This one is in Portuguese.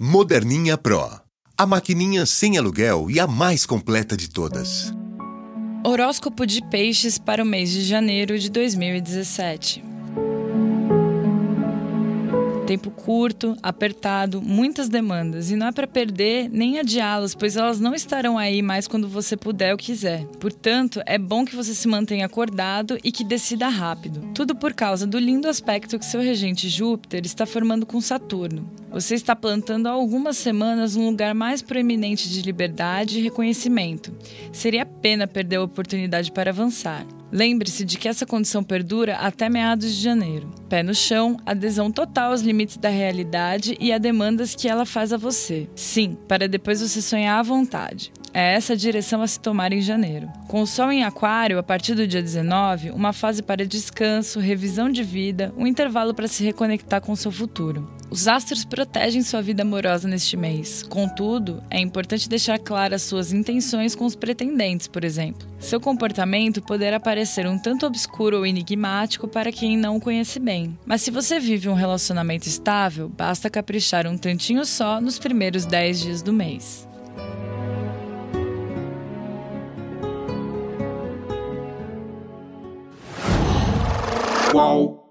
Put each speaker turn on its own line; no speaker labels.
Moderninha Pro. A maquininha sem aluguel e a mais completa de todas.
Horóscopo de Peixes para o mês de janeiro de 2017. Tempo curto, apertado, muitas demandas. E não é para perder nem adiá-las, pois elas não estarão aí mais quando você puder ou quiser. Portanto, é bom que você se mantenha acordado e que decida rápido. Tudo por causa do lindo aspecto que seu regente Júpiter está formando com Saturno. Você está plantando há algumas semanas um lugar mais proeminente de liberdade e reconhecimento. Seria pena perder a oportunidade para avançar. Lembre-se de que essa condição perdura até meados de janeiro. Pé no chão, adesão total aos limites da realidade e a demandas que ela faz a você. Sim, para depois você sonhar à vontade. É essa a direção a se tomar em janeiro. Com o Sol em Aquário, a partir do dia 19, uma fase para descanso, revisão de vida, um intervalo para se reconectar com seu futuro. Os astros protegem sua vida amorosa neste mês. Contudo, é importante deixar claras suas intenções com os pretendentes, por exemplo. Seu comportamento poderá parecer um tanto obscuro ou enigmático para quem não o conhece bem. Mas se você vive um relacionamento estável, basta caprichar um tantinho só nos primeiros 10 dias do mês.
Qual?